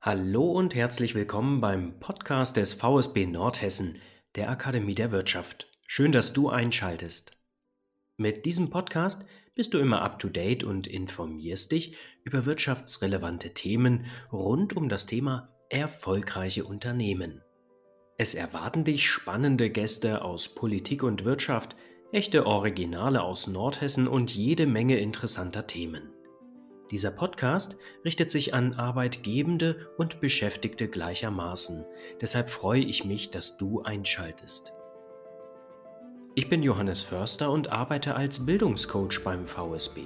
Hallo und herzlich willkommen beim Podcast des VSB Nordhessen, der Akademie der Wirtschaft. Schön, dass du einschaltest. Mit diesem Podcast bist du immer up-to-date und informierst dich über wirtschaftsrelevante Themen rund um das Thema erfolgreiche Unternehmen. Es erwarten dich spannende Gäste aus Politik und Wirtschaft, echte Originale aus Nordhessen und jede Menge interessanter Themen. Dieser Podcast richtet sich an Arbeitgebende und Beschäftigte gleichermaßen. Deshalb freue ich mich, dass du einschaltest. Ich bin Johannes Förster und arbeite als Bildungscoach beim VSB.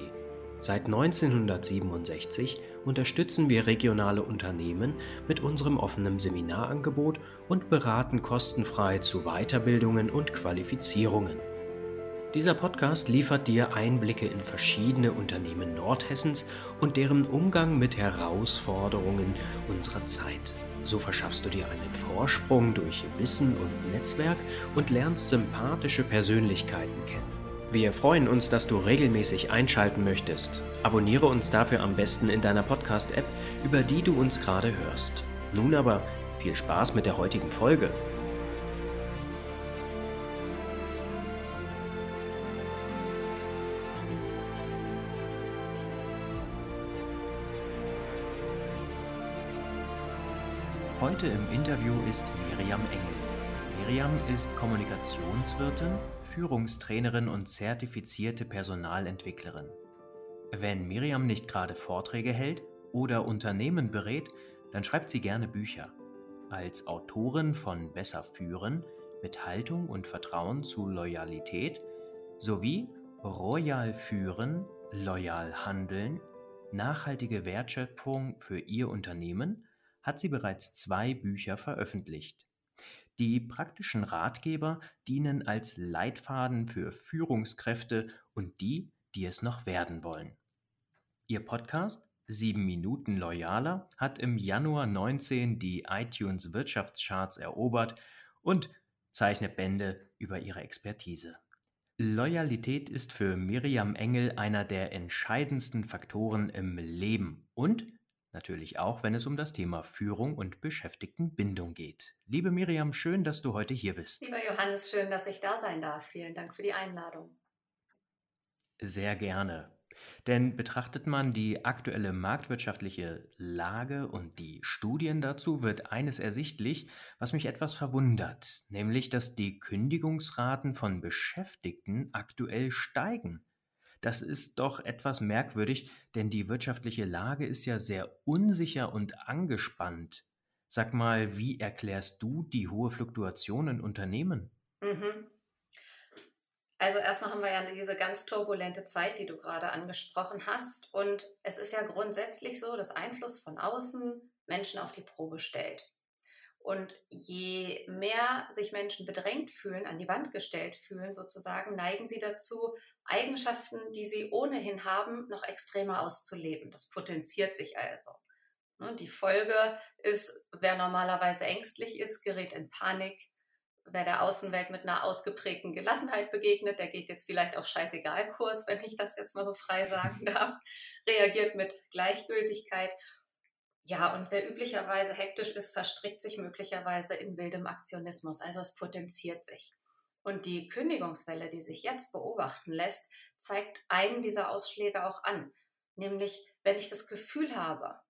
Seit 1967 unterstützen wir regionale Unternehmen mit unserem offenen Seminarangebot und beraten kostenfrei zu Weiterbildungen und Qualifizierungen. Dieser Podcast liefert dir Einblicke in verschiedene Unternehmen Nordhessens und deren Umgang mit Herausforderungen unserer Zeit. So verschaffst du dir einen Vorsprung durch Wissen und Netzwerk und lernst sympathische Persönlichkeiten kennen. Wir freuen uns, dass du regelmäßig einschalten möchtest. Abonniere uns dafür am besten in deiner Podcast-App, über die du uns gerade hörst. Nun aber viel Spaß mit der heutigen Folge. Heute im Interview ist Miriam Engel. Miriam ist Kommunikationswirtin, Führungstrainerin und zertifizierte Personalentwicklerin. Wenn Miriam nicht gerade Vorträge hält oder Unternehmen berät, dann schreibt sie gerne Bücher. Als Autorin von Besser führen mit Haltung und Vertrauen zu Loyalität sowie Royal führen, loyal handeln, nachhaltige Wertschöpfung für ihr Unternehmen hat sie bereits zwei Bücher veröffentlicht. Die praktischen Ratgeber dienen als Leitfaden für Führungskräfte und die, die es noch werden wollen. Ihr Podcast 7 Minuten Loyaler hat im Januar 19 die iTunes Wirtschaftscharts erobert und zeichnet Bände über ihre Expertise. Loyalität ist für Miriam Engel einer der entscheidendsten Faktoren im Leben und Natürlich auch, wenn es um das Thema Führung und Beschäftigtenbindung geht. Liebe Miriam, schön, dass du heute hier bist. Lieber Johannes, schön, dass ich da sein darf. Vielen Dank für die Einladung. Sehr gerne. Denn betrachtet man die aktuelle marktwirtschaftliche Lage und die Studien dazu, wird eines ersichtlich, was mich etwas verwundert, nämlich dass die Kündigungsraten von Beschäftigten aktuell steigen. Das ist doch etwas merkwürdig, denn die wirtschaftliche Lage ist ja sehr unsicher und angespannt. Sag mal, wie erklärst du die hohe Fluktuation in Unternehmen? Mhm. Also erstmal haben wir ja diese ganz turbulente Zeit, die du gerade angesprochen hast. Und es ist ja grundsätzlich so, dass Einfluss von außen Menschen auf die Probe stellt. Und je mehr sich Menschen bedrängt fühlen, an die Wand gestellt fühlen sozusagen, neigen sie dazu, Eigenschaften, die sie ohnehin haben, noch extremer auszuleben. Das potenziert sich also. Ne, die Folge ist, wer normalerweise ängstlich ist, gerät in Panik. Wer der Außenwelt mit einer ausgeprägten Gelassenheit begegnet, der geht jetzt vielleicht auf Scheißegal-Kurs, wenn ich das jetzt mal so frei sagen darf, reagiert mit Gleichgültigkeit ja, und wer üblicherweise hektisch ist, verstrickt sich möglicherweise in wildem Aktionismus. Also es potenziert sich. Und die Kündigungswelle, die sich jetzt beobachten lässt, zeigt einen dieser Ausschläge auch an. Nämlich, wenn ich das Gefühl habe,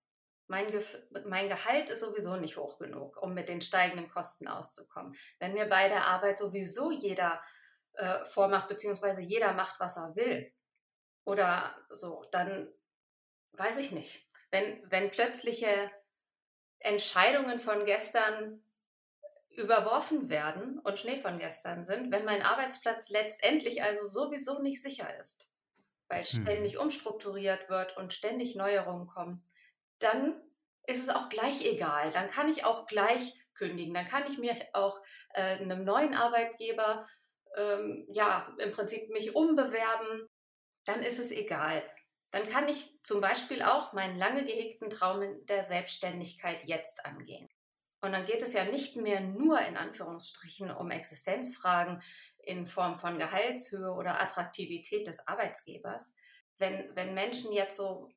mein, Gef mein Gehalt ist sowieso nicht hoch genug, um mit den steigenden Kosten auszukommen. Wenn mir bei der Arbeit sowieso jeder äh, vormacht, beziehungsweise jeder macht, was er will, oder so, dann weiß ich nicht wenn, wenn plötzliche Entscheidungen von gestern überworfen werden und Schnee von gestern sind, wenn mein Arbeitsplatz letztendlich also sowieso nicht sicher ist, weil hm. ständig umstrukturiert wird und ständig Neuerungen kommen, dann ist es auch gleich egal. Dann kann ich auch gleich kündigen. Dann kann ich mir auch äh, einem neuen Arbeitgeber ähm, ja im Prinzip mich umbewerben. Dann ist es egal dann kann ich zum Beispiel auch meinen lange gehegten Traum der Selbstständigkeit jetzt angehen. Und dann geht es ja nicht mehr nur in Anführungsstrichen um Existenzfragen in Form von Gehaltshöhe oder Attraktivität des Arbeitsgebers. Wenn, wenn Menschen jetzt so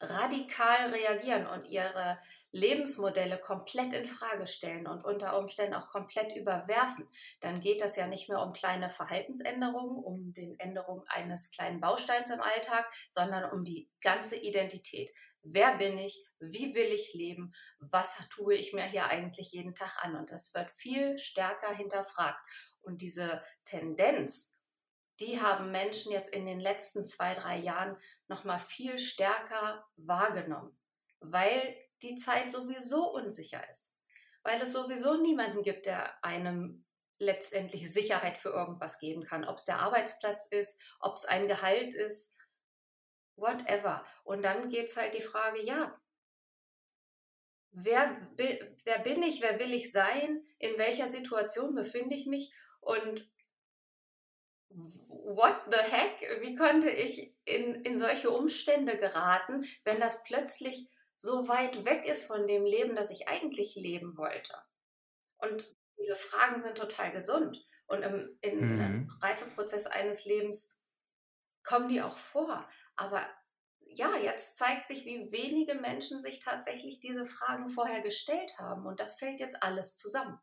radikal reagieren und ihre Lebensmodelle komplett in Frage stellen und unter Umständen auch komplett überwerfen, dann geht das ja nicht mehr um kleine Verhaltensänderungen, um den Änderungen eines kleinen Bausteins im Alltag, sondern um die ganze Identität. Wer bin ich? Wie will ich leben? Was tue ich mir hier eigentlich jeden Tag an? Und das wird viel stärker hinterfragt. Und diese Tendenz, die haben Menschen jetzt in den letzten zwei, drei Jahren noch mal viel stärker wahrgenommen, weil die Zeit sowieso unsicher ist, weil es sowieso niemanden gibt, der einem letztendlich Sicherheit für irgendwas geben kann, ob es der Arbeitsplatz ist, ob es ein Gehalt ist, whatever. Und dann geht es halt die Frage, ja, wer, wer bin ich, wer will ich sein, in welcher Situation befinde ich mich und what the heck, wie konnte ich in, in solche Umstände geraten, wenn das plötzlich so weit weg ist von dem Leben, das ich eigentlich leben wollte. Und diese Fragen sind total gesund. Und im, in mhm. Reifeprozess eines Lebens kommen die auch vor. Aber ja, jetzt zeigt sich, wie wenige Menschen sich tatsächlich diese Fragen vorher gestellt haben. Und das fällt jetzt alles zusammen.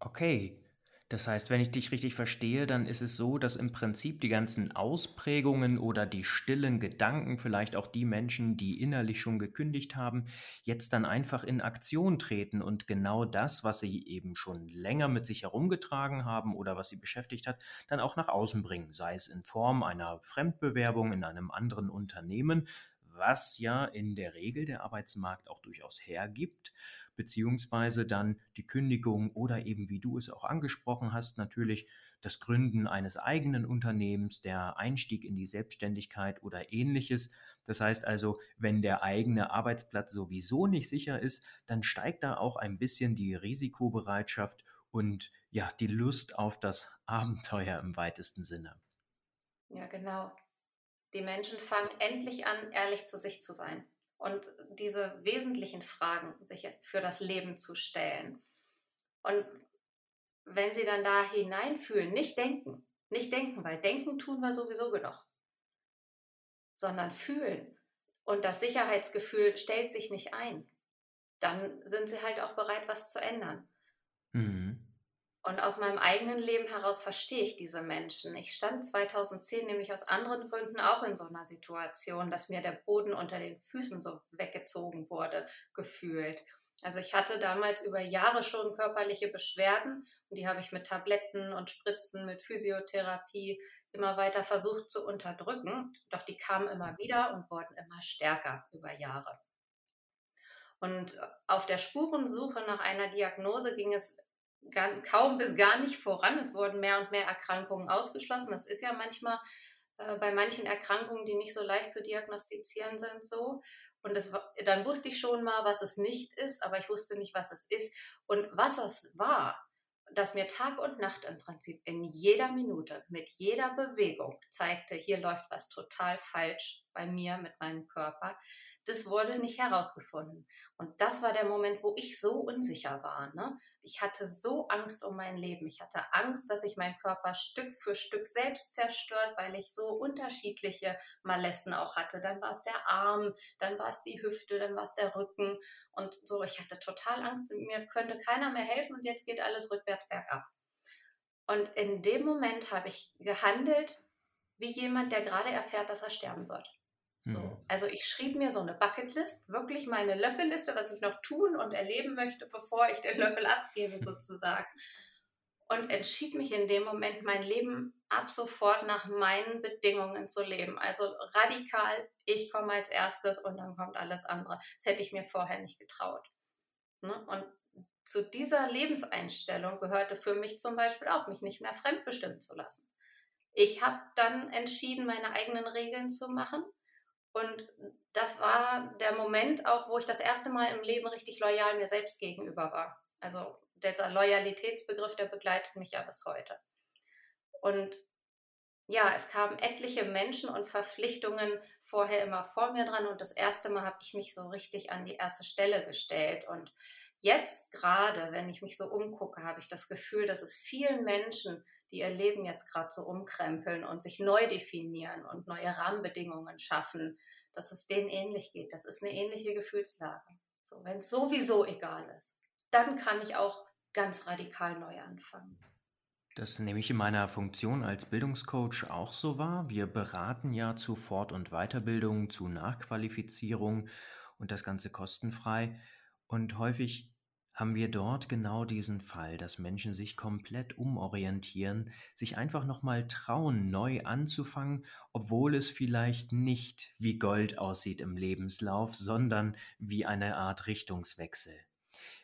Okay, das heißt, wenn ich dich richtig verstehe, dann ist es so, dass im Prinzip die ganzen Ausprägungen oder die stillen Gedanken, vielleicht auch die Menschen, die innerlich schon gekündigt haben, jetzt dann einfach in Aktion treten. Und genau das, was sie eben schon länger mit sich herumgetragen haben oder was sie beschäftigt hat, dann auch nach außen bringen, sei es in Form einer Fremdbewerbung in einem anderen Unternehmen, was ja in der Regel der Arbeitsmarkt auch durchaus hergibt beziehungsweise dann die Kündigung oder eben, wie du es auch angesprochen hast, natürlich das Gründen eines eigenen Unternehmens, der Einstieg in die Selbstständigkeit oder ähnliches. Das heißt also, wenn der eigene Arbeitsplatz sowieso nicht sicher ist, dann steigt da auch ein bisschen die Risikobereitschaft und ja, die Lust auf das Abenteuer im weitesten Sinne. Ja, genau. Die Menschen fangen endlich an, ehrlich zu sich zu sein und diese wesentlichen Fragen sich für das Leben zu stellen. Und wenn sie dann da hineinfühlen, nicht denken, nicht denken, weil denken tun wir sowieso genug, sondern fühlen und das Sicherheitsgefühl stellt sich nicht ein, dann sind sie halt auch bereit, was zu ändern. Mhm. Und aus meinem eigenen Leben heraus verstehe ich diese Menschen. Ich stand 2010 nämlich aus anderen Gründen auch in so einer Situation, dass mir der Boden unter den Füßen so weggezogen wurde, gefühlt. Also ich hatte damals über Jahre schon körperliche Beschwerden und die habe ich mit Tabletten und Spritzen, mit Physiotherapie immer weiter versucht zu unterdrücken. Doch die kamen immer wieder und wurden immer stärker über Jahre. Und auf der Spurensuche nach einer Diagnose ging es gar, kaum bis gar nicht voran. Es wurden mehr und mehr Erkrankungen ausgeschlossen. Das ist ja manchmal äh, bei manchen Erkrankungen, die nicht so leicht zu diagnostizieren sind, so. Und das, dann wusste ich schon mal, was es nicht ist, aber ich wusste nicht, was es ist. Und was es war, dass mir Tag und Nacht im Prinzip in jeder Minute, mit jeder Bewegung zeigte, hier läuft was total falsch bei mir, mit meinem Körper, das wurde nicht herausgefunden. Und das war der Moment, wo ich so unsicher war. Ne? Ich hatte so Angst um mein Leben. Ich hatte Angst, dass sich mein Körper Stück für Stück selbst zerstört, weil ich so unterschiedliche Malessen auch hatte. Dann war es der Arm, dann war es die Hüfte, dann war es der Rücken. Und so, ich hatte total Angst, mir könnte keiner mehr helfen und jetzt geht alles rückwärts bergab. Und in dem Moment habe ich gehandelt wie jemand, der gerade erfährt, dass er sterben wird. So. Mhm. Also ich schrieb mir so eine Bucketlist, wirklich meine Löffelliste, was ich noch tun und erleben möchte, bevor ich den Löffel abgebe sozusagen. Und entschied mich in dem Moment, mein Leben ab sofort nach meinen Bedingungen zu leben. Also radikal, ich komme als erstes und dann kommt alles andere. Das hätte ich mir vorher nicht getraut. Ne? Und zu dieser Lebenseinstellung gehörte für mich zum Beispiel auch, mich nicht mehr fremdbestimmen zu lassen. Ich habe dann entschieden, meine eigenen Regeln zu machen und das war der Moment auch, wo ich das erste Mal im Leben richtig loyal mir selbst gegenüber war. Also dieser Loyalitätsbegriff, der begleitet mich ja bis heute. Und ja, es kamen etliche Menschen und Verpflichtungen vorher immer vor mir dran und das erste Mal habe ich mich so richtig an die erste Stelle gestellt. Und jetzt gerade, wenn ich mich so umgucke, habe ich das Gefühl, dass es vielen Menschen die ihr Leben jetzt gerade so umkrempeln und sich neu definieren und neue Rahmenbedingungen schaffen, dass es denen ähnlich geht. Das ist eine ähnliche Gefühlslage. So, wenn es sowieso egal ist, dann kann ich auch ganz radikal neu anfangen. Das nehme ich in meiner Funktion als Bildungscoach auch so wahr. Wir beraten ja zu Fort- und Weiterbildung, zu Nachqualifizierung und das Ganze kostenfrei. Und häufig haben wir dort genau diesen Fall, dass Menschen sich komplett umorientieren, sich einfach nochmal trauen, neu anzufangen, obwohl es vielleicht nicht wie Gold aussieht im Lebenslauf, sondern wie eine Art Richtungswechsel.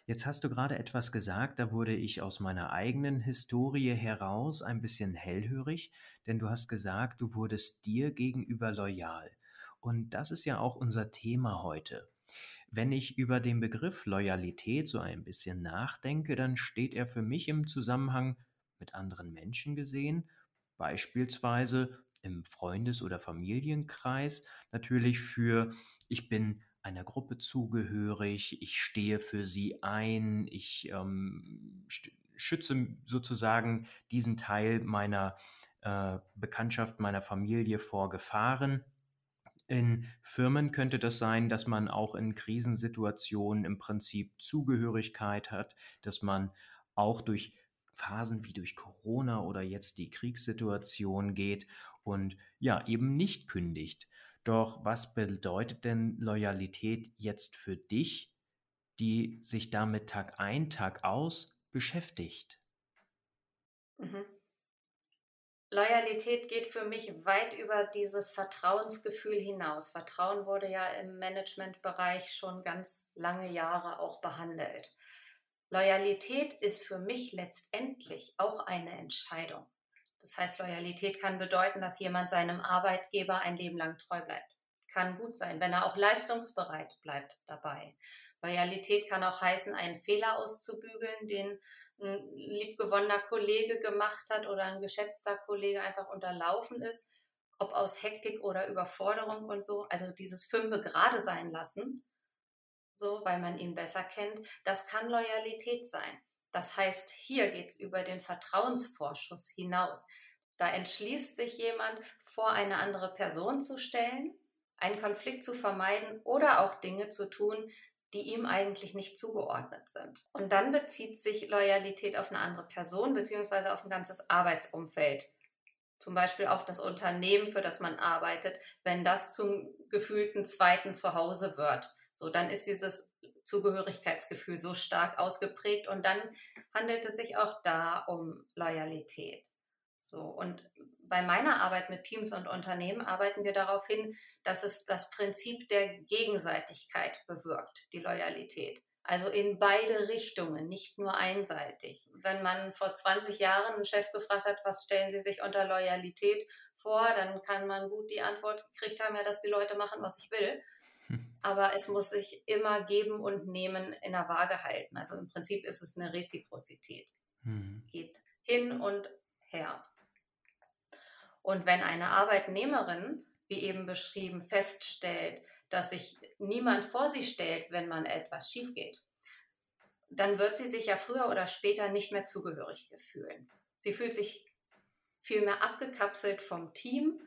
Jetzt hast du gerade etwas gesagt, da wurde ich aus meiner eigenen Historie heraus ein bisschen hellhörig, denn du hast gesagt, du wurdest dir gegenüber loyal. Und das ist ja auch unser Thema heute. Wenn ich über den Begriff Loyalität so ein bisschen nachdenke, dann steht er für mich im Zusammenhang mit anderen Menschen gesehen, beispielsweise im Freundes- oder Familienkreis, natürlich für ich bin einer Gruppe zugehörig, ich stehe für sie ein, ich ähm, schütze sozusagen diesen Teil meiner äh, Bekanntschaft, meiner Familie vor Gefahren. In Firmen könnte das sein, dass man auch in Krisensituationen im Prinzip Zugehörigkeit hat, dass man auch durch Phasen wie durch Corona oder jetzt die Kriegssituation geht und ja, eben nicht kündigt. Doch was bedeutet denn Loyalität jetzt für dich, die sich damit Tag ein, Tag aus beschäftigt? Mhm. Loyalität geht für mich weit über dieses Vertrauensgefühl hinaus. Vertrauen wurde ja im Managementbereich schon ganz lange Jahre auch behandelt. Loyalität ist für mich letztendlich auch eine Entscheidung. Das heißt, Loyalität kann bedeuten, dass jemand seinem Arbeitgeber ein Leben lang treu bleibt. Kann gut sein, wenn er auch leistungsbereit bleibt dabei. Loyalität kann auch heißen, einen Fehler auszubügeln, den ein liebgewonnener Kollege gemacht hat oder ein geschätzter Kollege einfach unterlaufen ist, ob aus Hektik oder Überforderung und so. Also dieses Fünfe gerade sein lassen, so, weil man ihn besser kennt, das kann Loyalität sein. Das heißt, hier geht es über den Vertrauensvorschuss hinaus. Da entschließt sich jemand, vor eine andere Person zu stellen, einen Konflikt zu vermeiden oder auch Dinge zu tun, die ihm eigentlich nicht zugeordnet sind. Und dann bezieht sich Loyalität auf eine andere Person beziehungsweise auf ein ganzes Arbeitsumfeld. Zum Beispiel auch das Unternehmen, für das man arbeitet, wenn das zum gefühlten zweiten Zuhause wird. So, dann ist dieses Zugehörigkeitsgefühl so stark ausgeprägt und dann handelt es sich auch da um Loyalität. So, und bei meiner Arbeit mit Teams und Unternehmen arbeiten wir darauf hin, dass es das Prinzip der Gegenseitigkeit bewirkt, die Loyalität. Also in beide Richtungen, nicht nur einseitig. Wenn man vor 20 Jahren einen Chef gefragt hat, was stellen Sie sich unter Loyalität vor, dann kann man gut die Antwort gekriegt haben, ja, dass die Leute machen, was ich will. Hm. Aber es muss sich immer geben und nehmen in der Waage halten. Also im Prinzip ist es eine Reziprozität. Hm. Es geht hin und her. Und wenn eine Arbeitnehmerin, wie eben beschrieben, feststellt, dass sich niemand vor sie stellt, wenn man etwas schief geht, dann wird sie sich ja früher oder später nicht mehr zugehörig fühlen. Sie fühlt sich vielmehr abgekapselt vom Team,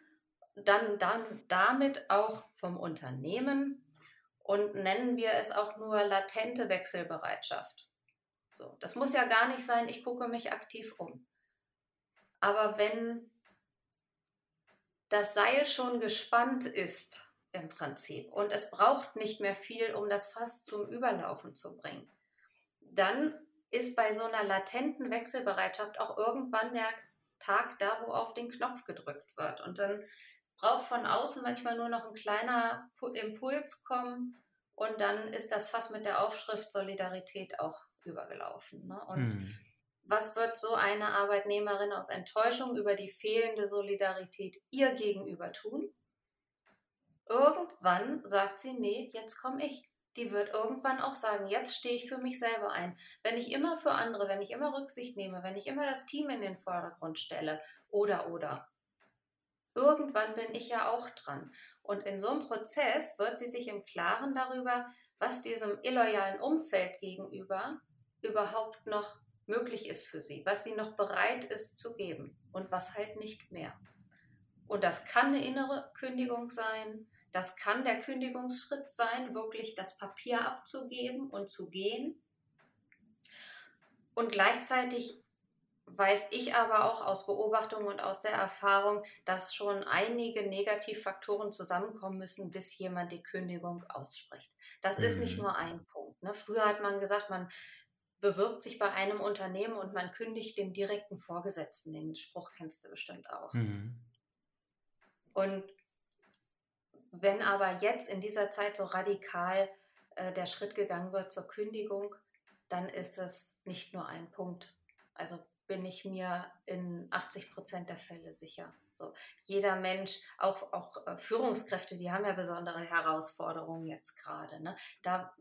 dann, dann damit auch vom Unternehmen und nennen wir es auch nur latente Wechselbereitschaft. So, das muss ja gar nicht sein, ich gucke mich aktiv um. Aber wenn das Seil schon gespannt ist im Prinzip und es braucht nicht mehr viel, um das Fass zum Überlaufen zu bringen, dann ist bei so einer latenten Wechselbereitschaft auch irgendwann der Tag da, wo auf den Knopf gedrückt wird. Und dann braucht von außen manchmal nur noch ein kleiner Impuls kommen und dann ist das Fass mit der Aufschrift Solidarität auch übergelaufen. Ne? Und hm was wird so eine Arbeitnehmerin aus Enttäuschung über die fehlende Solidarität ihr gegenüber tun? Irgendwann sagt sie, nee, jetzt komme ich. Die wird irgendwann auch sagen, jetzt stehe ich für mich selber ein. Wenn ich immer für andere, wenn ich immer Rücksicht nehme, wenn ich immer das Team in den Vordergrund stelle, oder, oder. Irgendwann bin ich ja auch dran. Und in so einem Prozess wird sie sich im Klaren darüber, was diesem illoyalen Umfeld gegenüber überhaupt noch möglich ist für sie, was sie noch bereit ist zu geben und was halt nicht mehr. Und das kann eine innere Kündigung sein, Das kann der Kündigungsschritt sein, wirklich das Papier abzugeben und zu gehen. Und gleichzeitig weiß ich aber auch aus Beobachtung und aus der Erfahrung, dass schon einige Negativfaktoren zusammenkommen müssen, bis jemand die Kündigung ausspricht. Das mhm. ist nicht mhm. nur ein Punkt. Ne? Früher hat man gesagt, man bewirbt sich bei einem Unternehmen und man kündigt dem direkten Vorgesetzten. Den Spruch kennst du bestimmt auch. Mhm. Und wenn aber jetzt in dieser Zeit so radikal äh, der Schritt gegangen wird zur Kündigung, dann ist es nicht nur ein Punkt. Also bin ich mir in 80 Prozent der Fälle sicher. So, jeder Mensch, auch, auch äh, Führungskräfte, die haben ja besondere Herausforderungen jetzt gerade. Ne? Da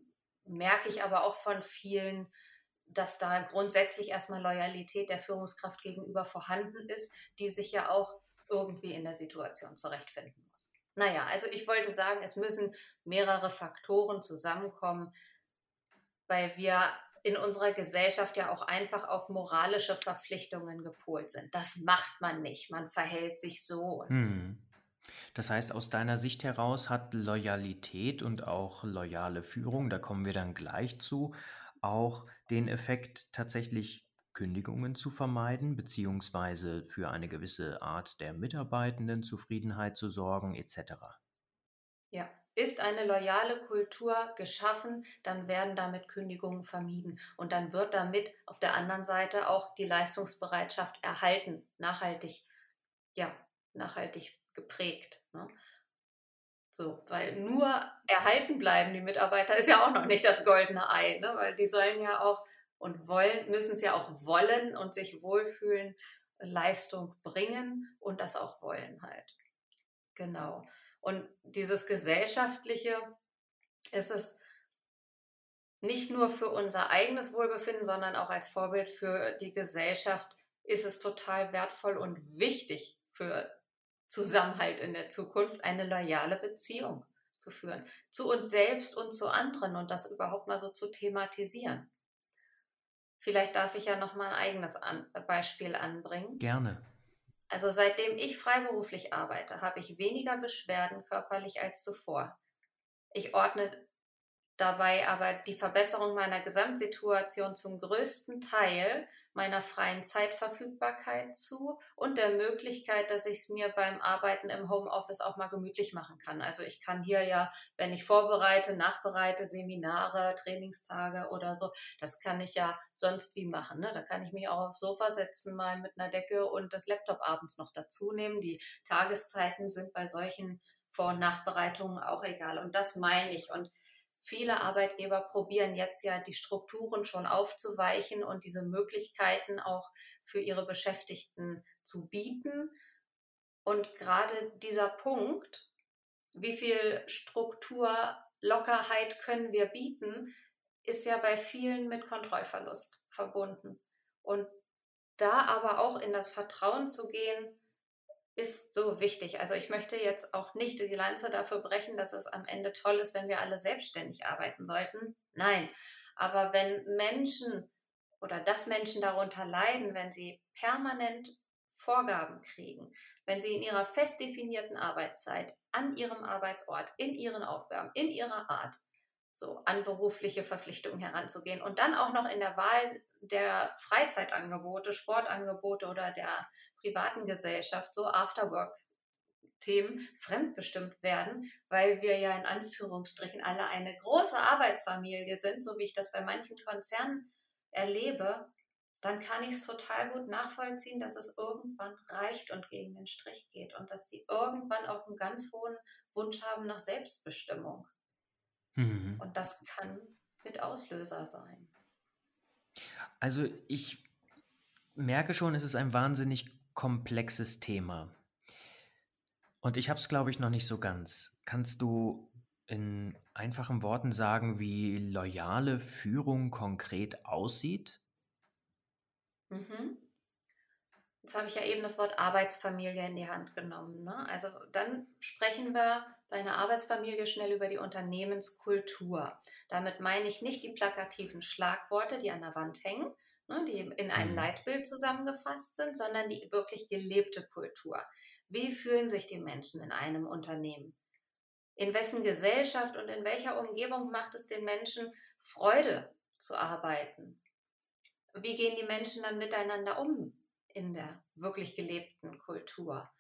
merke ich aber auch von vielen, dass da grundsätzlich erstmal Loyalität der Führungskraft gegenüber vorhanden ist, die sich ja auch irgendwie in der Situation zurechtfinden muss. Naja, also ich wollte sagen, es müssen mehrere Faktoren zusammenkommen, weil wir in unserer Gesellschaft ja auch einfach auf moralische Verpflichtungen gepolt sind. Das macht man nicht, man verhält sich so und hm. Das heißt, aus deiner Sicht heraus hat Loyalität und auch loyale Führung, da kommen wir dann gleich zu, auch den Effekt, tatsächlich Kündigungen zu vermeiden, beziehungsweise für eine gewisse Art der Mitarbeitendenzufriedenheit zu sorgen, etc. Ja, ist eine loyale Kultur geschaffen, dann werden damit Kündigungen vermieden und dann wird damit auf der anderen Seite auch die Leistungsbereitschaft erhalten, nachhaltig, ja, nachhaltig geprägt. Ne? So, weil nur erhalten bleiben die Mitarbeiter ist ja auch noch nicht das goldene Ei, ne? weil die sollen ja auch und wollen, müssen es ja auch wollen und sich wohlfühlen, Leistung bringen und das auch wollen halt. Genau. Und dieses Gesellschaftliche ist es nicht nur für unser eigenes Wohlbefinden, sondern auch als Vorbild für die Gesellschaft ist es total wertvoll und wichtig für Zusammenhalt in der Zukunft, eine loyale Beziehung zu führen. Zu uns selbst und zu anderen und das überhaupt mal so zu thematisieren. Vielleicht darf ich ja noch mal ein eigenes An Beispiel anbringen. Gerne. Also seitdem ich freiberuflich arbeite, habe ich weniger Beschwerden körperlich als zuvor. Ich ordne dabei aber die Verbesserung meiner Gesamtsituation zum größten Teil meiner freien Zeitverfügbarkeit zu und der Möglichkeit, dass ich es mir beim Arbeiten im Homeoffice auch mal gemütlich machen kann. Also ich kann hier ja, wenn ich vorbereite, nachbereite, Seminare, Trainingstage oder so, das kann ich ja sonst wie machen. Ne? Da kann ich mich auch aufs Sofa setzen, mal mit einer Decke und das Laptop abends noch dazu nehmen. Die Tageszeiten sind bei solchen Vor- und Nachbereitungen auch egal. Und das meine ich. Und viele Arbeitgeber probieren jetzt ja die Strukturen schon aufzuweichen und diese Möglichkeiten auch für ihre Beschäftigten zu bieten. Und gerade dieser Punkt, wie viel Strukturlockerheit können wir bieten, ist ja bei vielen mit Kontrollverlust verbunden. Und da aber auch in das Vertrauen zu gehen, ist so wichtig. Also ich möchte jetzt auch nicht die Lanze dafür brechen, dass es am Ende toll ist, wenn wir alle selbstständig arbeiten sollten. Nein, aber wenn Menschen oder dass Menschen darunter leiden, wenn sie permanent Vorgaben kriegen, wenn sie in ihrer fest definierten Arbeitszeit, an ihrem Arbeitsort, in ihren Aufgaben, in ihrer Art so an berufliche Verpflichtungen heranzugehen und dann auch noch in der Wahl der Freizeitangebote, Sportangebote oder der privaten Gesellschaft so Afterwork Themen fremdbestimmt werden, weil wir ja in Anführungsstrichen alle eine große Arbeitsfamilie sind, so wie ich das bei manchen Konzernen erlebe, dann kann ich es total gut nachvollziehen, dass es irgendwann reicht und gegen den Strich geht und dass die irgendwann auch einen ganz hohen Wunsch haben nach Selbstbestimmung. Mhm. Und das kann mit Auslöser sein. Also ich merke schon, es ist ein wahnsinnig komplexes Thema. Und ich habe es, glaube ich, noch nicht so ganz. Kannst du in einfachen Worten sagen, wie loyale Führung konkret aussieht? Mhm. Jetzt habe ich ja eben das Wort Arbeitsfamilie in die Hand genommen. Ne? Also dann sprechen wir bei einer Arbeitsfamilie schnell über die Unternehmenskultur. Damit meine ich nicht die plakativen Schlagworte, die an der Wand hängen, ne, die in einem mhm. Leitbild zusammengefasst sind, sondern die wirklich gelebte Kultur. Wie fühlen sich die Menschen in einem Unternehmen? In wessen Gesellschaft und in welcher Umgebung macht es den Menschen Freude zu arbeiten? Wie gehen die Menschen dann miteinander um in der wirklich gelebten Kultur?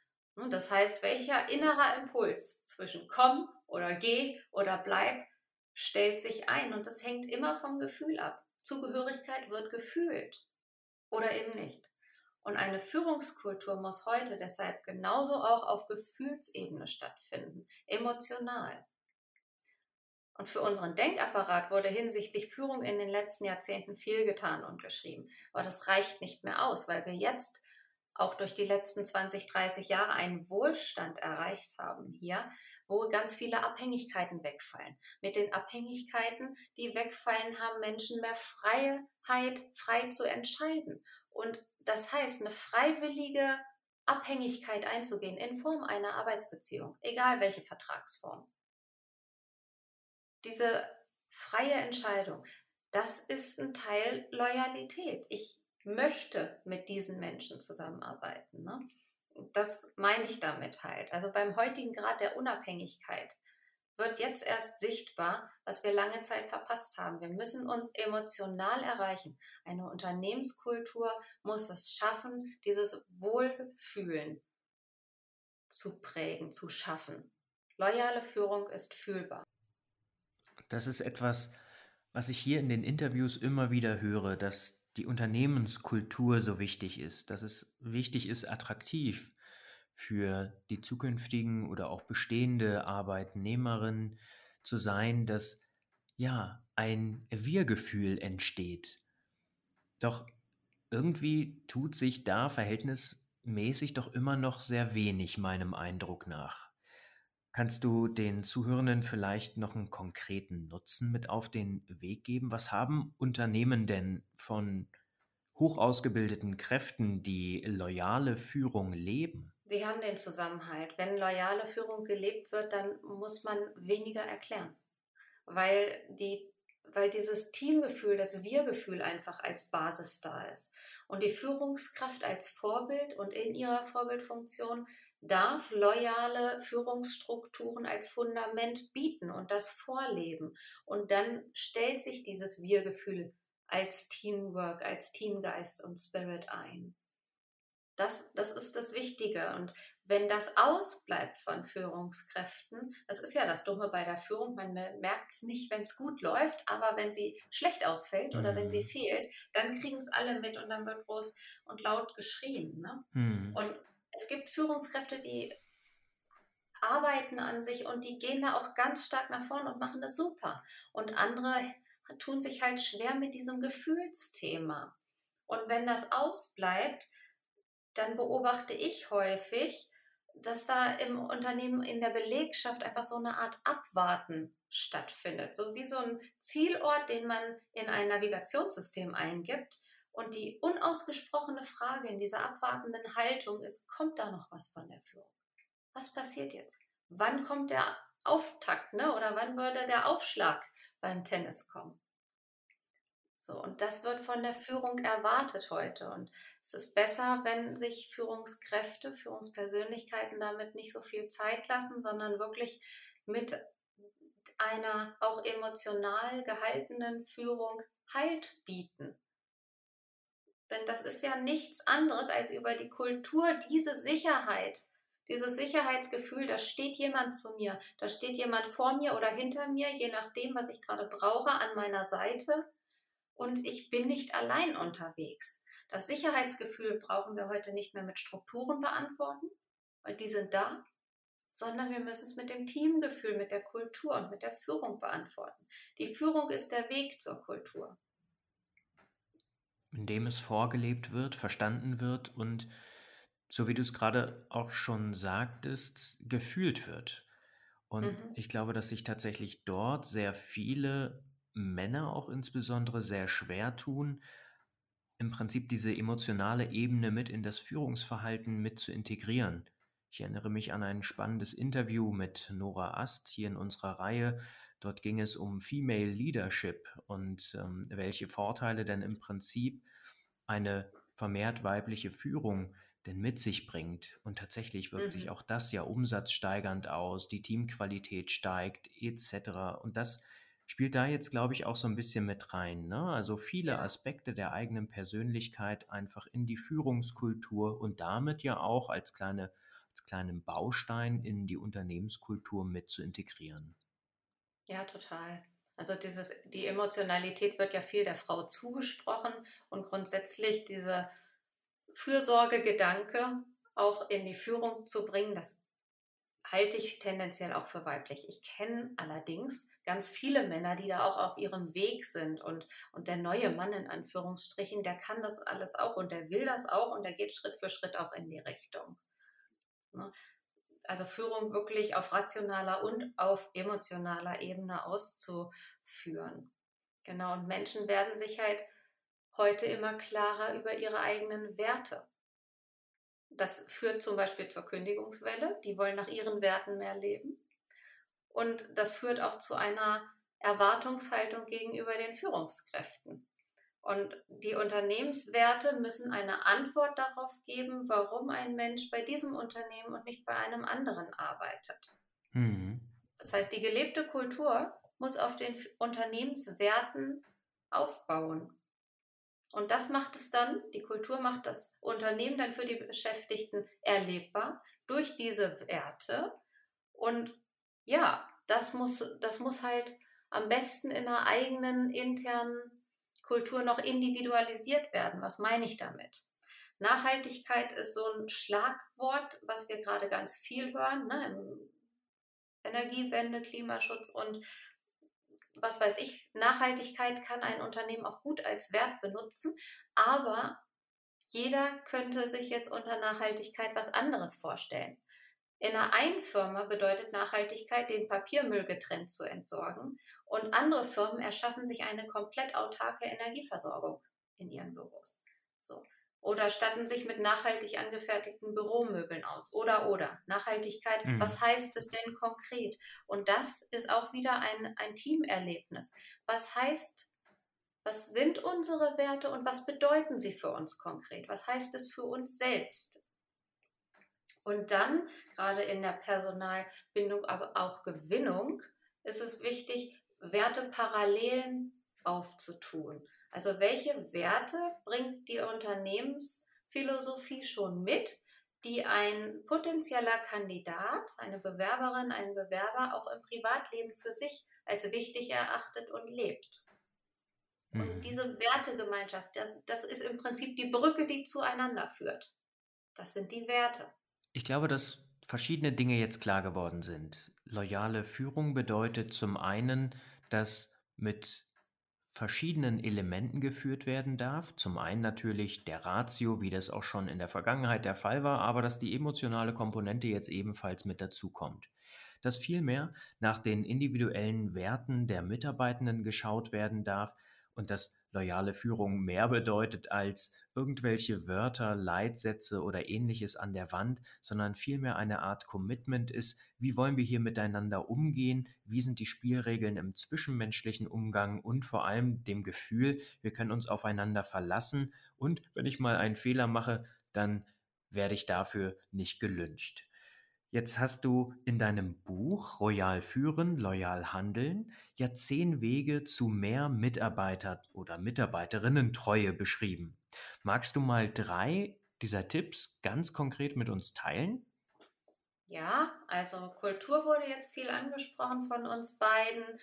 Das heißt, welcher innerer Impuls zwischen komm oder geh oder bleib stellt sich ein und das hängt immer vom Gefühl ab. Zugehörigkeit wird gefühlt oder eben nicht. Und eine Führungskultur muss heute deshalb genauso auch auf Gefühlsebene stattfinden, emotional. Und für unseren Denkapparat wurde hinsichtlich Führung in den letzten Jahrzehnten viel getan und geschrieben. Aber das reicht nicht mehr aus, weil wir jetzt auch durch die letzten 20, 30 Jahre einen Wohlstand erreicht haben hier, wo ganz viele Abhängigkeiten wegfallen. Mit den Abhängigkeiten, die wegfallen, haben Menschen mehr Freiheit, frei zu entscheiden. Und das heißt, eine freiwillige Abhängigkeit einzugehen in Form einer Arbeitsbeziehung, egal welche Vertragsform. Diese freie Entscheidung, das ist ein Teil Loyalität. Ich möchte mit diesen Menschen zusammenarbeiten. Ne? Das meine ich damit halt. Also beim heutigen Grad der Unabhängigkeit wird jetzt erst sichtbar, was wir lange Zeit verpasst haben. Wir müssen uns emotional erreichen. Eine Unternehmenskultur muss es schaffen, dieses Wohlfühlen zu prägen, zu schaffen. Loyale Führung ist fühlbar. Das ist etwas, was ich hier in den Interviews immer wieder höre, dass die Unternehmenskultur so wichtig ist, dass es wichtig ist, attraktiv für die zukünftigen oder auch bestehende Arbeitnehmerinnen zu sein, dass ja ein Wir-Gefühl entsteht. Doch irgendwie tut sich da verhältnismäßig doch immer noch sehr wenig meinem Eindruck nach. Kannst du den Zuhörenden vielleicht noch einen konkreten Nutzen mit auf den Weg geben? Was haben Unternehmen denn von hoch ausgebildeten Kräften, die loyale Führung leben? Sie haben den Zusammenhalt. Wenn loyale Führung gelebt wird, dann muss man weniger erklären, weil die weil dieses Teamgefühl, das Wir-Gefühl einfach als Basis da ist. Und die Führungskraft als Vorbild und in ihrer Vorbildfunktion darf loyale Führungsstrukturen als Fundament bieten und das vorleben. Und dann stellt sich dieses Wir-Gefühl als Teamwork, als Teamgeist und Spirit ein. Das, das ist das Wichtige. Und wenn das ausbleibt von Führungskräften, das ist ja das Dumme bei der Führung, man merkt es nicht, wenn es gut läuft, aber wenn sie schlecht ausfällt oder mhm. wenn sie mhm. fehlt, dann kriegen es alle mit und dann wird groß und laut geschrien. Ne? Mhm. Und es gibt Führungskräfte, die arbeiten an sich und die gehen da auch ganz stark nach vorne und machen das super. Und andere tun sich halt schwer mit diesem Gefühlsthema. Und wenn das ausbleibt, dann beobachte ich häufig, dass da im Unternehmen, in der Belegschaft einfach so eine Art Abwarten stattfindet. So wie so ein Zielort, den man in ein Navigationssystem eingibt. Und die unausgesprochene Frage in dieser abwartenden Haltung ist, kommt da noch was von der Führung? Was passiert jetzt? Wann kommt der Auftakt, ne? Oder wann würde der Aufschlag beim Tennis kommen? So, und das wird von der Führung erwartet heute. Und es ist besser, wenn sich Führungskräfte, Führungspersönlichkeiten damit nicht so viel Zeit lassen, sondern wirklich mit einer auch emotional gehaltenen Führung Halt bieten. Denn das ist ja nichts anderes als über die Kultur diese Sicherheit, dieses Sicherheitsgefühl, da steht jemand zu mir, da steht jemand vor mir oder hinter mir, je nachdem, was ich gerade brauche, an meiner Seite und ich bin nicht allein unterwegs. Das Sicherheitsgefühl brauchen wir heute nicht mehr mit Strukturen beantworten, weil die sind da, sondern wir müssen es mit dem Teamgefühl, mit der Kultur und mit der Führung beantworten. Die Führung ist der Weg zur Kultur. Indem es vorgelebt wird, verstanden wird und, so wie du es gerade auch schon sagtest, gefühlt wird. Und mhm. ich glaube, dass sich tatsächlich dort sehr viele Männer auch insbesondere sehr schwer tun, im Prinzip diese emotionale Ebene mit in das Führungsverhalten mit zu integrieren. Ich erinnere mich an ein spannendes Interview mit Nora Ast hier in unserer Reihe. Dort ging es um Female Leadership und ähm, welche Vorteile denn im Prinzip eine vermehrt weibliche Führung denn mit sich bringt. Und tatsächlich wirkt mhm. sich auch das ja umsatzsteigernd aus, die Teamqualität steigt etc. Und das spielt da jetzt, glaube ich, auch so ein bisschen mit rein. Ne? Also viele. Aspekte der eigenen Persönlichkeit einfach in die Führungskultur und damit ja auch als, kleine, als kleinen Baustein in die Unternehmenskultur mit zu integrieren. Ja, total. Also dieses, die Emotionalität wird ja viel der Frau zugesprochen und grundsätzlich diese Fürsorgegedanke auch in die Führung zu bringen, das halte ich tendenziell auch für weiblich. Ich kenne allerdings ganz viele Männer, die da auch auf ihrem Weg sind und, und der neue Mann in Anführungsstrichen, der kann das alles auch und der will das auch und der geht Schritt für Schritt auch in die Richtung. Ne? Also Führung wirklich auf rationaler und auf emotionaler Ebene auszuführen. Genau, und Menschen werden sich halt heute immer klarer über ihre eigenen Werte. Das führt zum Beispiel zur Kündigungswelle. Die wollen nach ihren Werten mehr leben. Und das führt auch zu einer Erwartungshaltung gegenüber den Führungskräften. Und die Unternehmenswerte müssen eine Antwort darauf geben, warum ein Mensch bei diesem Unternehmen und nicht bei einem anderen arbeitet. Mhm. Das heißt, die gelebte Kultur muss auf den Unternehmenswerten aufbauen. Und das macht es dann, die Kultur macht das Unternehmen dann für die Beschäftigten erlebbar durch diese Werte. Und ja, das muss, das muss halt am besten in einer eigenen internen Kultur noch individualisiert werden. Was meine ich damit? Nachhaltigkeit ist so ein Schlagwort, was wir gerade ganz viel hören, ne? Energiewende, Klimaschutz und was weiß ich, Nachhaltigkeit kann ein Unternehmen auch gut als Wert benutzen, aber jeder könnte sich jetzt unter Nachhaltigkeit was anderes vorstellen. In einer einen Firma bedeutet Nachhaltigkeit, den Papiermüll getrennt zu entsorgen und andere Firmen erschaffen sich eine komplett autarke Energieversorgung in ihren Büros. So oder statten sich mit nachhaltig angefertigten Büromöbeln aus oder oder Nachhaltigkeit, mhm. was heißt es denn konkret? Und das ist auch wieder ein, ein Teamerlebnis. Was heißt, was sind unsere Werte und was bedeuten sie für uns konkret? Was heißt es für uns selbst? Und dann, gerade in der Personalbindung, aber auch Gewinnung, ist es wichtig, Werteparallelen aufzutun. Also welche Werte bringt die Unternehmensphilosophie schon mit, die ein potenzieller Kandidat, eine Bewerberin, ein Bewerber auch im Privatleben für sich als wichtig erachtet und lebt? Und mhm. diese Wertegemeinschaft, das, das ist im Prinzip die Brücke, die zueinander führt. Das sind die Werte. Ich glaube, dass verschiedene Dinge jetzt klar geworden sind. Loyale Führung bedeutet zum einen, dass mit verschiedenen Elementen geführt werden darf. Zum einen natürlich der Ratio, wie das auch schon in der Vergangenheit der Fall war, aber dass die emotionale Komponente jetzt ebenfalls mit dazukommt. Dass vielmehr nach den individuellen Werten der Mitarbeitenden geschaut werden darf und dass loyale Führung mehr bedeutet als irgendwelche Wörter, Leitsätze oder ähnliches an der Wand, sondern vielmehr eine Art Commitment ist, wie wollen wir hier miteinander umgehen, wie sind die Spielregeln im zwischenmenschlichen Umgang und vor allem dem Gefühl, wir können uns aufeinander verlassen? Und wenn ich mal einen Fehler mache, dann werde ich dafür nicht gelünscht. Jetzt hast du in deinem Buch Royal führen, loyal handeln ja zehn Wege zu mehr Mitarbeiter- oder Mitarbeiterinnen-Treue beschrieben. Magst du mal drei dieser Tipps ganz konkret mit uns teilen? Ja, also Kultur wurde jetzt viel angesprochen von uns beiden.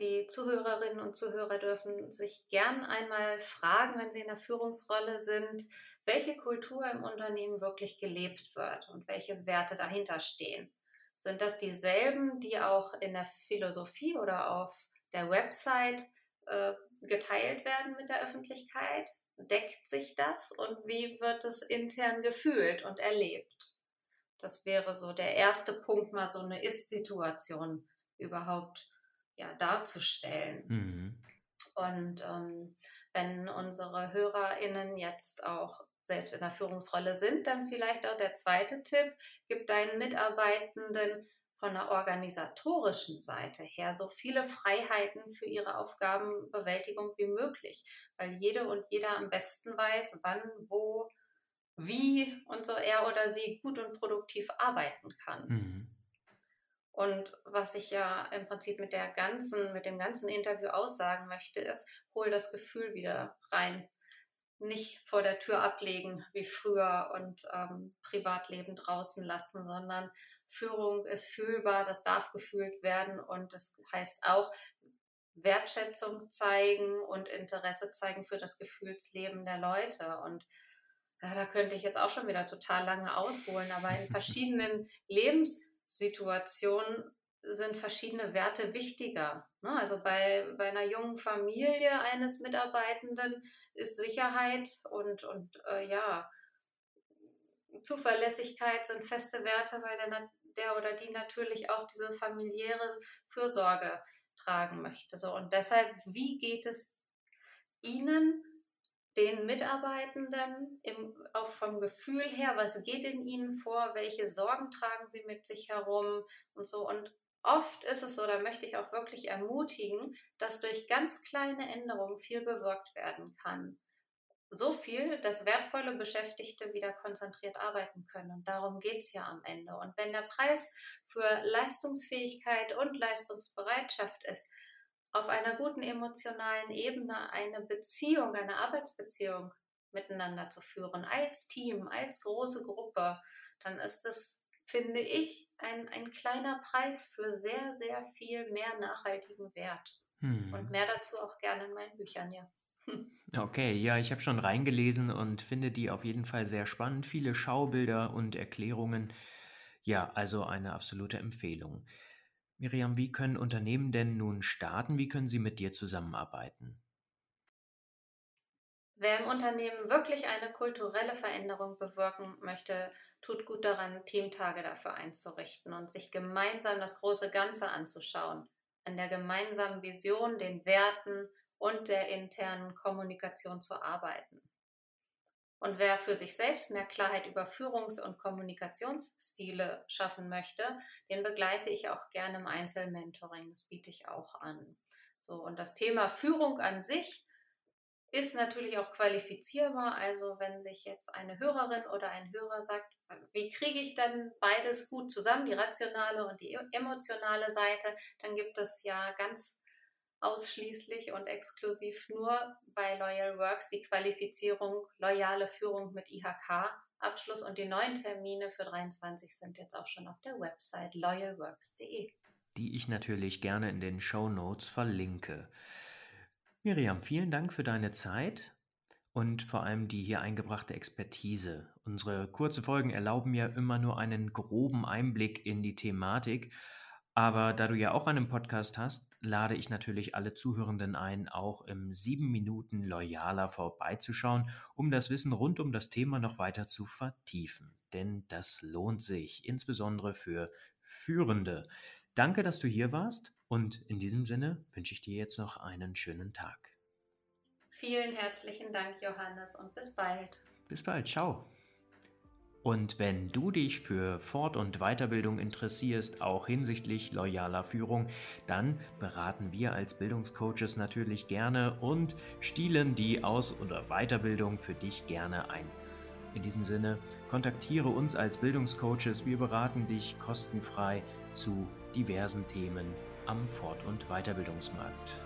Die Zuhörerinnen und Zuhörer dürfen sich gern einmal fragen, wenn sie in der Führungsrolle sind, welche Kultur im Unternehmen wirklich gelebt wird und welche Werte dahinter stehen. Sind das dieselben, die auch in der Philosophie oder auf der Website äh, geteilt werden mit der Öffentlichkeit? Deckt sich das und wie wird es intern gefühlt und erlebt? Das wäre so der erste Punkt, mal so eine Ist-Situation überhaupt ja, darzustellen. Mhm. Und ähm, wenn unsere HörerInnen jetzt auch selbst in der Führungsrolle sind, dann vielleicht auch der zweite Tipp, gib deinen Mitarbeitenden von der organisatorischen Seite her so viele Freiheiten für ihre Aufgabenbewältigung wie möglich, weil jede und jeder am besten weiß, wann, wo, wie und so er oder sie gut und produktiv arbeiten kann. Mhm. Und was ich ja im Prinzip mit der ganzen, mit dem ganzen Interview aussagen möchte, ist, hol das Gefühl wieder rein. Nicht vor der Tür ablegen wie früher und ähm, Privatleben draußen lassen, sondern Führung ist fühlbar, das darf gefühlt werden und das heißt auch Wertschätzung zeigen und Interesse zeigen für das Gefühlsleben der Leute. Und ja, da könnte ich jetzt auch schon wieder total lange ausholen, aber in verschiedenen Lebenssituationen sind verschiedene Werte wichtiger. Ne? Also bei, bei einer jungen Familie eines Mitarbeitenden ist Sicherheit und, und äh, ja, Zuverlässigkeit sind feste Werte, weil der, der oder die natürlich auch diese familiäre Fürsorge tragen möchte. So, und deshalb, wie geht es Ihnen den Mitarbeitenden im, auch vom Gefühl her, was geht in ihnen vor, welche Sorgen tragen sie mit sich herum und so. Und oft ist es so, da möchte ich auch wirklich ermutigen, dass durch ganz kleine Änderungen viel bewirkt werden kann. So viel, dass wertvolle Beschäftigte wieder konzentriert arbeiten können. Und darum geht es ja am Ende. Und wenn der Preis für Leistungsfähigkeit und Leistungsbereitschaft ist, auf einer guten emotionalen Ebene eine Beziehung, eine Arbeitsbeziehung miteinander zu führen, als Team, als große Gruppe, dann ist es, finde ich, ein, ein kleiner Preis für sehr, sehr viel mehr nachhaltigen Wert. Hm. Und mehr dazu auch gerne in meinen Büchern, ja. Okay, ja, ich habe schon reingelesen und finde die auf jeden Fall sehr spannend. Viele Schaubilder und Erklärungen. Ja, also eine absolute Empfehlung. Miriam, wie können Unternehmen denn nun starten? Wie können sie mit dir zusammenarbeiten? Wer im Unternehmen wirklich eine kulturelle Veränderung bewirken möchte, tut gut daran, Teamtage dafür einzurichten und sich gemeinsam das große Ganze anzuschauen, an der gemeinsamen Vision, den Werten und der internen Kommunikation zu arbeiten. Und wer für sich selbst mehr Klarheit über Führungs- und Kommunikationsstile schaffen möchte, den begleite ich auch gerne im Einzelmentoring. Das biete ich auch an. So, und das Thema Führung an sich ist natürlich auch qualifizierbar. Also wenn sich jetzt eine Hörerin oder ein Hörer sagt, wie kriege ich dann beides gut zusammen, die rationale und die emotionale Seite, dann gibt es ja ganz ausschließlich und exklusiv nur bei Loyal Works die Qualifizierung loyale Führung mit IHK-Abschluss und die neuen Termine für 23 sind jetzt auch schon auf der Website loyalworks.de. Die ich natürlich gerne in den Show Notes verlinke. Miriam, vielen Dank für deine Zeit und vor allem die hier eingebrachte Expertise. Unsere kurze Folgen erlauben ja immer nur einen groben Einblick in die Thematik. Aber da du ja auch einen Podcast hast, lade ich natürlich alle Zuhörenden ein, auch im 7 Minuten Loyaler vorbeizuschauen, um das Wissen rund um das Thema noch weiter zu vertiefen. Denn das lohnt sich, insbesondere für Führende. Danke, dass du hier warst und in diesem Sinne wünsche ich dir jetzt noch einen schönen Tag. Vielen herzlichen Dank, Johannes, und bis bald. Bis bald, ciao. Und wenn du dich für Fort- und Weiterbildung interessierst, auch hinsichtlich loyaler Führung, dann beraten wir als Bildungscoaches natürlich gerne und stielen die Aus- oder Weiterbildung für dich gerne ein. In diesem Sinne, kontaktiere uns als Bildungscoaches, wir beraten dich kostenfrei zu diversen Themen am Fort- und Weiterbildungsmarkt.